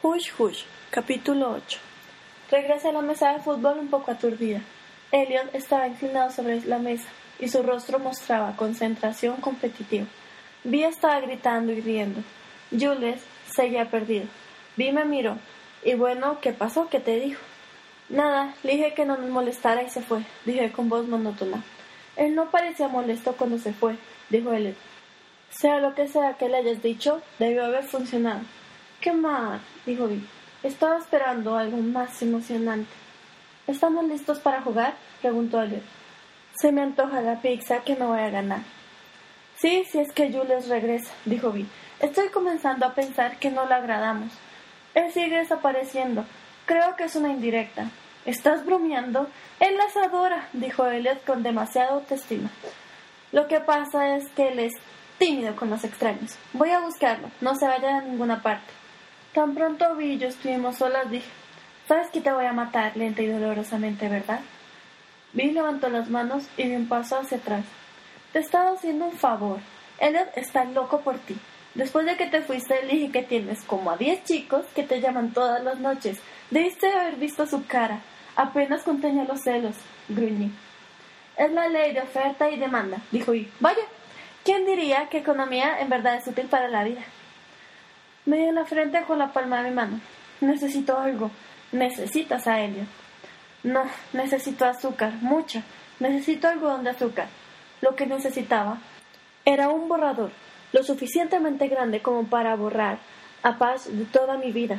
Hush Hush, capítulo 8. Regresé a la mesa de fútbol un poco aturdida. Elliot estaba inclinado sobre la mesa y su rostro mostraba concentración competitiva. Vi estaba gritando y riendo. Jules seguía perdido. Vi me miró. Y bueno, ¿qué pasó? ¿Qué te dijo? Nada, le dije que no nos molestara y se fue, dije con voz monótona. Él no parecía molesto cuando se fue, dijo Elliot. Sea lo que sea que le hayas dicho, debió haber funcionado. ¿Qué más? dijo Vi. Estaba esperando algo más emocionante. ¿Estamos listos para jugar? preguntó Elliot. Se me antoja la pizza que me voy a ganar. Sí, si es que Jules regresa, dijo Vi. Estoy comenzando a pensar que no le agradamos. Él sigue desapareciendo. Creo que es una indirecta. ¿Estás bromeando? Él las adora, dijo Elliot con demasiada autoestima. Lo que pasa es que él es tímido con los extraños. Voy a buscarlo. No se vaya a ninguna parte. Tan pronto vi y yo estuvimos solas, dije, ¿sabes que te voy a matar lenta y dolorosamente, verdad? Vi levantó las manos y dio un paso hacia atrás. Te he estado haciendo un favor. Elliot está loco por ti. Después de que te fuiste, le dije que tienes como a diez chicos que te llaman todas las noches. Debiste haber visto su cara. Apenas contenía los celos, gruñí. Es la ley de oferta y demanda, dijo y. Vaya, ¿quién diría que economía en verdad es útil para la vida? Me dio la frente con la palma de mi mano. Necesito algo. Necesitas a Elliot. No, necesito azúcar, mucha. Necesito algodón de azúcar. Lo que necesitaba era un borrador, lo suficientemente grande como para borrar a paz de toda mi vida.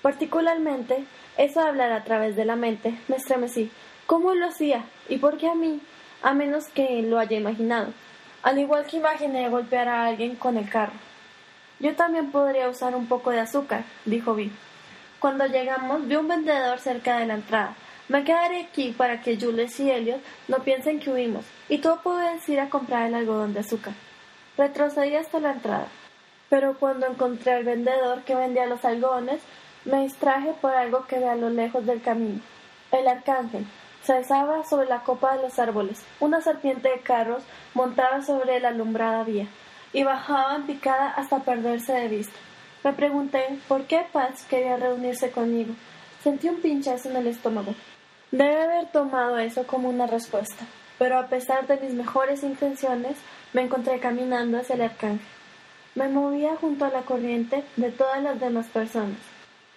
Particularmente, eso de hablar a través de la mente, me estremecí. ¿Cómo lo hacía? ¿Y por qué a mí? A menos que lo haya imaginado. Al igual que imaginé golpear a alguien con el carro. Yo también podría usar un poco de azúcar, dijo Vi. Cuando llegamos, vi un vendedor cerca de la entrada. Me quedaré aquí para que Jules y Elliot no piensen que huimos, y tú puedes ir a comprar el algodón de azúcar. Retrocedí hasta la entrada, pero cuando encontré al vendedor que vendía los algodones, me distraje por algo que vi a lo lejos del camino. El arcángel se alzaba sobre la copa de los árboles. Una serpiente de carros montaba sobre la alumbrada vía y bajaba en picada hasta perderse de vista. Me pregunté por qué Paz quería reunirse conmigo. Sentí un pinchazo en el estómago. Debe haber tomado eso como una respuesta, pero a pesar de mis mejores intenciones, me encontré caminando hacia el arcángel. Me movía junto a la corriente de todas las demás personas,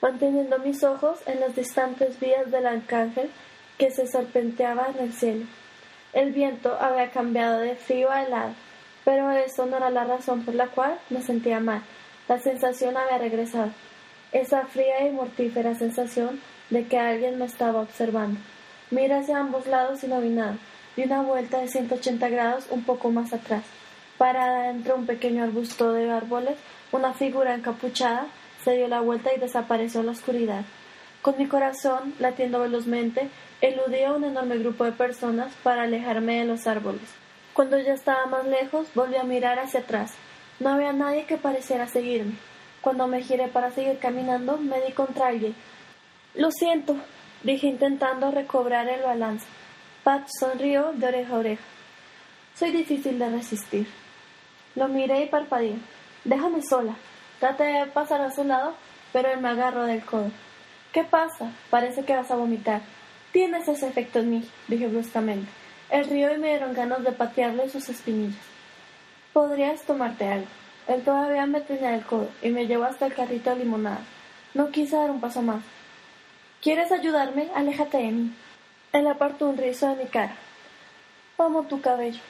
manteniendo mis ojos en las distantes vías del arcángel que se serpenteaba en el cielo. El viento había cambiado de frío a helado pero eso no era la razón por la cual me sentía mal. La sensación había regresado. Esa fría y mortífera sensación de que alguien me estaba observando. Miré hacia ambos lados y no vi nada. Di una vuelta de 180 grados un poco más atrás. Parada entre un pequeño arbusto de árboles, una figura encapuchada se dio la vuelta y desapareció en la oscuridad. Con mi corazón latiendo velozmente, eludí a un enorme grupo de personas para alejarme de los árboles. Cuando ya estaba más lejos, volví a mirar hacia atrás. No había nadie que pareciera seguirme. Cuando me giré para seguir caminando, me di contra alguien. Lo siento, dije intentando recobrar el balance. Pat sonrió de oreja a oreja. Soy difícil de resistir. Lo miré y parpadeé. Déjame sola. Traté de pasar a su lado, pero él me agarró del codo. ¿Qué pasa? Parece que vas a vomitar. Tienes ese efecto en mí, dije bruscamente. El río y me dieron ganas de patearle sus espinillas. Podrías tomarte algo. Él todavía me tenía el codo y me llevó hasta el carrito de limonada. No quise dar un paso más. ¿Quieres ayudarme? Aléjate de mí. Él apartó un rizo de mi cara. Amo tu cabello.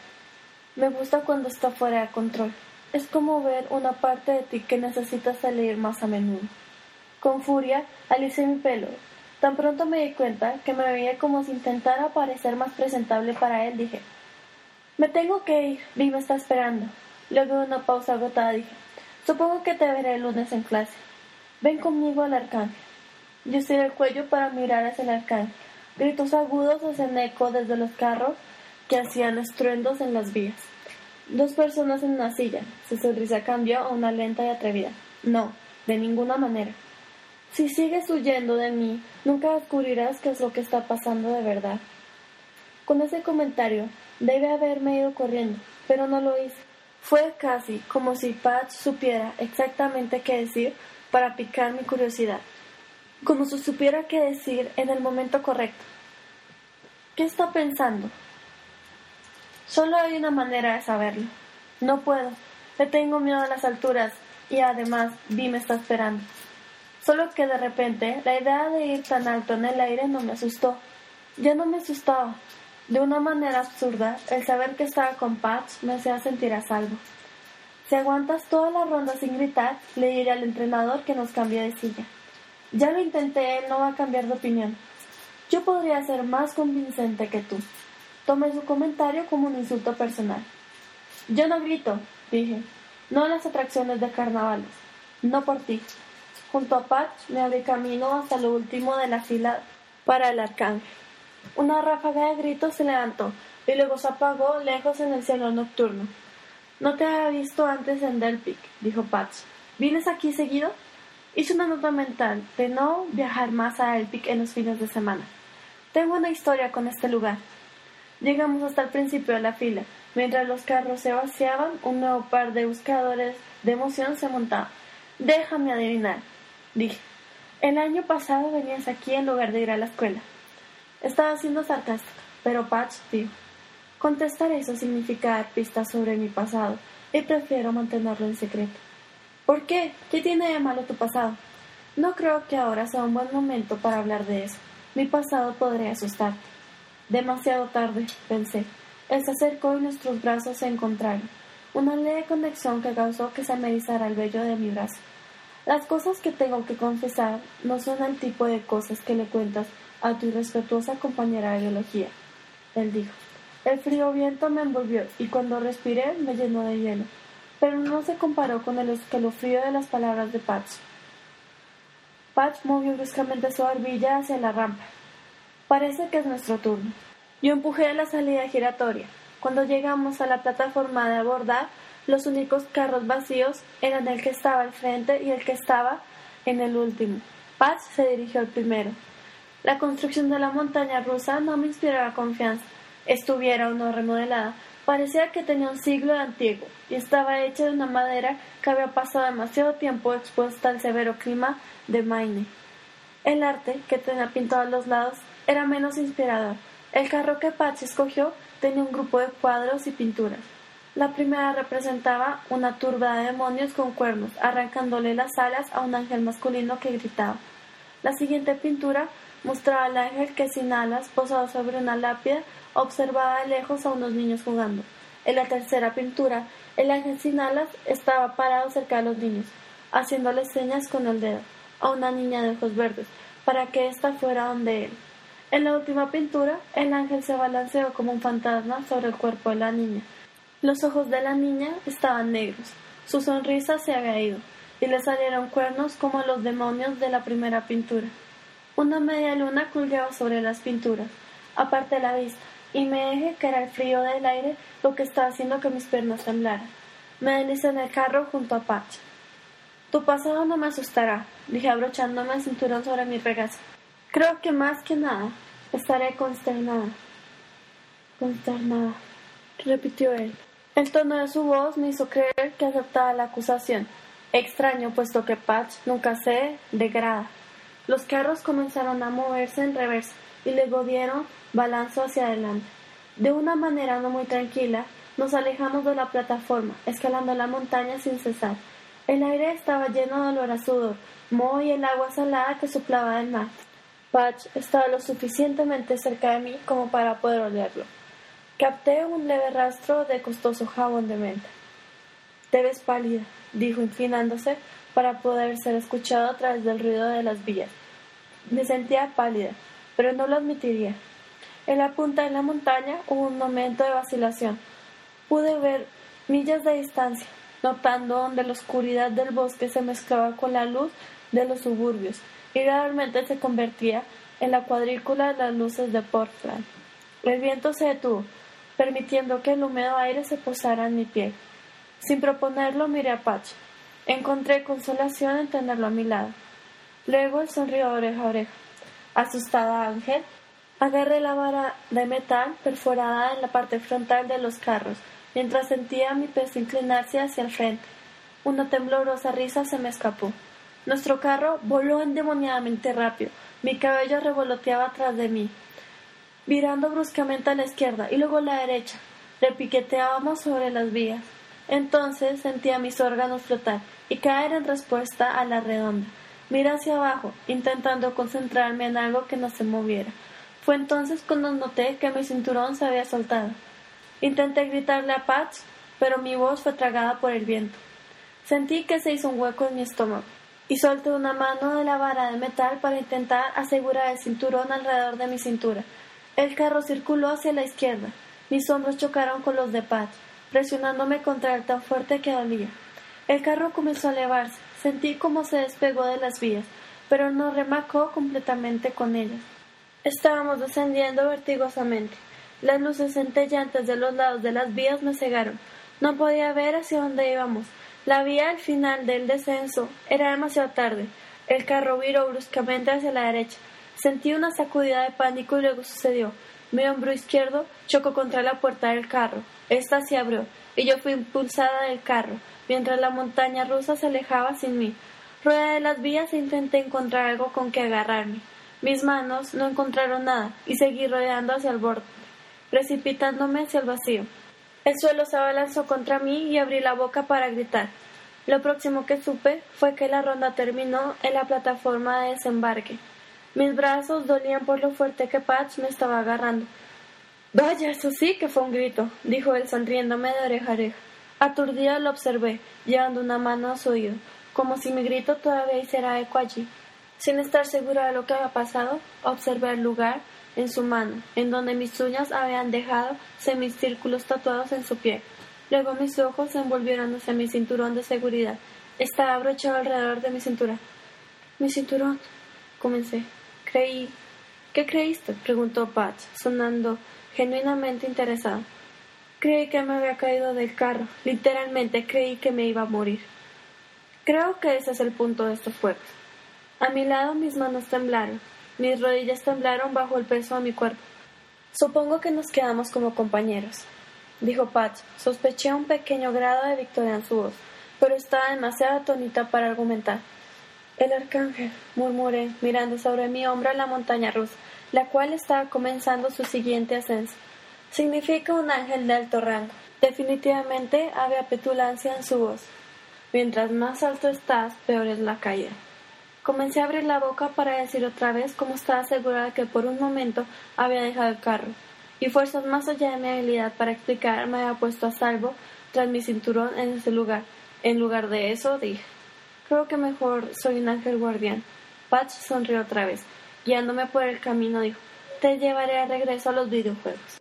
Me gusta cuando está fuera de control. Es como ver una parte de ti que necesita salir más a menudo. Con furia, alicé mi pelo, Tan pronto me di cuenta que me veía como si intentara parecer más presentable para él, dije, me tengo que ir, Vi me está esperando. Luego de una pausa agotada dije, supongo que te veré el lunes en clase. Ven conmigo al arcángel. Yo estiré el cuello para mirar hacia el arcángel. Gritos agudos hacían eco desde los carros que hacían estruendos en las vías. Dos personas en una silla. Su sonrisa cambió a una lenta y atrevida. No, de ninguna manera. Si sigues huyendo de mí, nunca descubrirás qué es lo que está pasando de verdad. Con ese comentario, debe haberme ido corriendo, pero no lo hice. Fue casi como si Pat supiera exactamente qué decir para picar mi curiosidad, como si supiera qué decir en el momento correcto. ¿Qué está pensando? Solo hay una manera de saberlo. No puedo. Le tengo miedo a las alturas y además Vi me está esperando. Solo que de repente la idea de ir tan alto en el aire no me asustó. Ya no me asustaba. De una manera absurda, el saber que estaba con Patch me hacía sentir a salvo. Si aguantas toda la ronda sin gritar, le diré al entrenador que nos cambie de silla. Ya lo intenté, él no va a cambiar de opinión. Yo podría ser más convincente que tú. Tomé su comentario como un insulto personal. Yo no grito, dije. No en las atracciones de carnavales. No por ti. Junto a Patch me abrí camino hasta lo último de la fila para el arcángel. Una ráfaga de gritos se levantó y luego se apagó lejos en el cielo nocturno. No te había visto antes en Delpic, dijo Patch. ¿Vienes aquí seguido? Hice una nota mental de no viajar más a Delpic en los fines de semana. Tengo una historia con este lugar. Llegamos hasta el principio de la fila. Mientras los carros se vaciaban, un nuevo par de buscadores de emoción se montaba. Déjame adivinar, dije. El año pasado venías aquí en lugar de ir a la escuela. Estaba siendo sarcástica, pero Patch dijo, contestar eso significa dar pistas sobre mi pasado y prefiero mantenerlo en secreto. ¿Por qué? ¿Qué tiene de malo tu pasado? No creo que ahora sea un buen momento para hablar de eso. Mi pasado podría asustarte. Demasiado tarde, pensé. Él se acercó y nuestros brazos se encontraron. Una leve conexión que causó que se me erizara el vello de mi brazo. Las cosas que tengo que confesar no son el tipo de cosas que le cuentas a tu irrespetuosa compañera de biología. Él dijo. El frío viento me envolvió y cuando respiré me llenó de hielo, pero no se comparó con el escalofrío de las palabras de Patch. Patch movió bruscamente su barbilla hacia la rampa. Parece que es nuestro turno. Yo empujé a la salida giratoria. Cuando llegamos a la plataforma de abordar, los únicos carros vacíos eran el que estaba al frente y el que estaba en el último. Patch se dirigió al primero. La construcción de la montaña rusa no me inspiraba confianza. Estuviera o no remodelada, parecía que tenía un siglo de antiguo y estaba hecha de una madera que había pasado demasiado tiempo expuesta al severo clima de Maine. El arte, que tenía pintado a los lados, era menos inspirador. El carro que Patch escogió tenía un grupo de cuadros y pinturas. La primera representaba una turba de demonios con cuernos, arrancándole las alas a un ángel masculino que gritaba. La siguiente pintura mostraba al ángel que sin alas, posado sobre una lápida, observaba de lejos a unos niños jugando. En la tercera pintura, el ángel sin alas estaba parado cerca de los niños, haciéndoles señas con el dedo a una niña de ojos verdes, para que ésta fuera donde él. En la última pintura, el ángel se balanceó como un fantasma sobre el cuerpo de la niña. Los ojos de la niña estaban negros, su sonrisa se había ido, y le salieron cuernos como los demonios de la primera pintura. Una media luna colgaba sobre las pinturas. Aparté la vista y me dije que era el frío del aire lo que estaba haciendo que mis piernas temblaran. Me deslicé en el carro junto a Patch. Tu pasado no me asustará, dije abrochándome el cinturón sobre mi regazo. Creo que más que nada estaré consternada. Consternada, repitió él. El tono de su voz me hizo creer que aceptaba la acusación. Extraño, puesto que Patch nunca se degrada. Los carros comenzaron a moverse en reversa y luego dieron balanzo hacia adelante. De una manera no muy tranquila, nos alejamos de la plataforma, escalando la montaña sin cesar. El aire estaba lleno de olor a sudor, moho y el agua salada que soplaba del mar. Patch estaba lo suficientemente cerca de mí como para poder olerlo. Capté un leve rastro de costoso jabón de menta. Te ves pálida, dijo inclinándose para poder ser escuchado a través del ruido de las vías. Me sentía pálida, pero no lo admitiría. En la punta de la montaña hubo un momento de vacilación. Pude ver millas de distancia, notando donde la oscuridad del bosque se mezclaba con la luz de los suburbios y realmente se convertía en la cuadrícula de las luces de Portland. El viento se detuvo, permitiendo que el húmedo aire se posara en mi piel. Sin proponerlo miré a Patch. Encontré consolación en tenerlo a mi lado. Luego él sonrió oreja a oreja. Asustada Ángel, agarré la vara de metal perforada en la parte frontal de los carros, mientras sentía mi peso inclinarse hacia el frente. Una temblorosa risa se me escapó. Nuestro carro voló endemoniadamente rápido. Mi cabello revoloteaba atrás de mí, virando bruscamente a la izquierda y luego a la derecha. Repiqueteábamos sobre las vías. Entonces sentía mis órganos flotar y caer en respuesta a la redonda. Miré hacia abajo, intentando concentrarme en algo que no se moviera. Fue entonces cuando noté que mi cinturón se había soltado. Intenté gritarle a Patch, pero mi voz fue tragada por el viento. Sentí que se hizo un hueco en mi estómago y solté una mano de la vara de metal para intentar asegurar el cinturón alrededor de mi cintura. El carro circuló hacia la izquierda. Mis hombros chocaron con los de Patch, presionándome contra él tan fuerte que dolía. El carro comenzó a elevarse. Sentí como se despegó de las vías, pero no remacó completamente con ellas. Estábamos descendiendo vertigosamente. Las luces centellantes de los lados de las vías me cegaron. No podía ver hacia dónde íbamos. La vía al final del descenso era demasiado tarde. El carro viró bruscamente hacia la derecha. Sentí una sacudida de pánico y luego sucedió. Mi hombro izquierdo chocó contra la puerta del carro. Esta se abrió y yo fui impulsada del carro mientras la montaña rusa se alejaba sin mí. Rueda de las vías e intenté encontrar algo con que agarrarme. Mis manos no encontraron nada y seguí rodeando hacia el borde, precipitándome hacia el vacío. El suelo se abalanzó contra mí y abrí la boca para gritar. Lo próximo que supe fue que la ronda terminó en la plataforma de desembarque. Mis brazos dolían por lo fuerte que Patch me estaba agarrando. Vaya, eso sí que fue un grito, dijo él sonriéndome de oreja a oreja. Aturdida lo observé, llevando una mano a su oído, como si mi grito todavía hiciera eco allí. Sin estar segura de lo que había pasado, observé el lugar en su mano, en donde mis uñas habían dejado semicírculos tatuados en su pie. Luego mis ojos se envolvieron hacia mi cinturón de seguridad. Estaba abrochado alrededor de mi cintura. Mi cinturón, comencé. Creí. ¿Qué creíste? preguntó Patch, sonando genuinamente interesado. Creí que me había caído del carro. Literalmente creí que me iba a morir. Creo que ese es el punto de estos juegos. A mi lado mis manos temblaron. Mis rodillas temblaron bajo el peso de mi cuerpo. Supongo que nos quedamos como compañeros, dijo Patch. Sospeché un pequeño grado de victoria en su voz, pero estaba demasiado atónita para argumentar. El arcángel, murmuré, mirando sobre mi hombro la montaña rusa, la cual estaba comenzando su siguiente ascenso. Significa un ángel de alto rango. Definitivamente había petulancia en su voz. Mientras más alto estás, peor es la caída. Comencé a abrir la boca para decir otra vez cómo estaba segura de que por un momento había dejado el carro, y fuerzas más allá de mi habilidad para explicar me había puesto a salvo tras mi cinturón en ese lugar. En lugar de eso, dije, creo que mejor soy un ángel guardián. Patch sonrió otra vez. Guiándome por el camino, dijo, te llevaré a regreso a los videojuegos.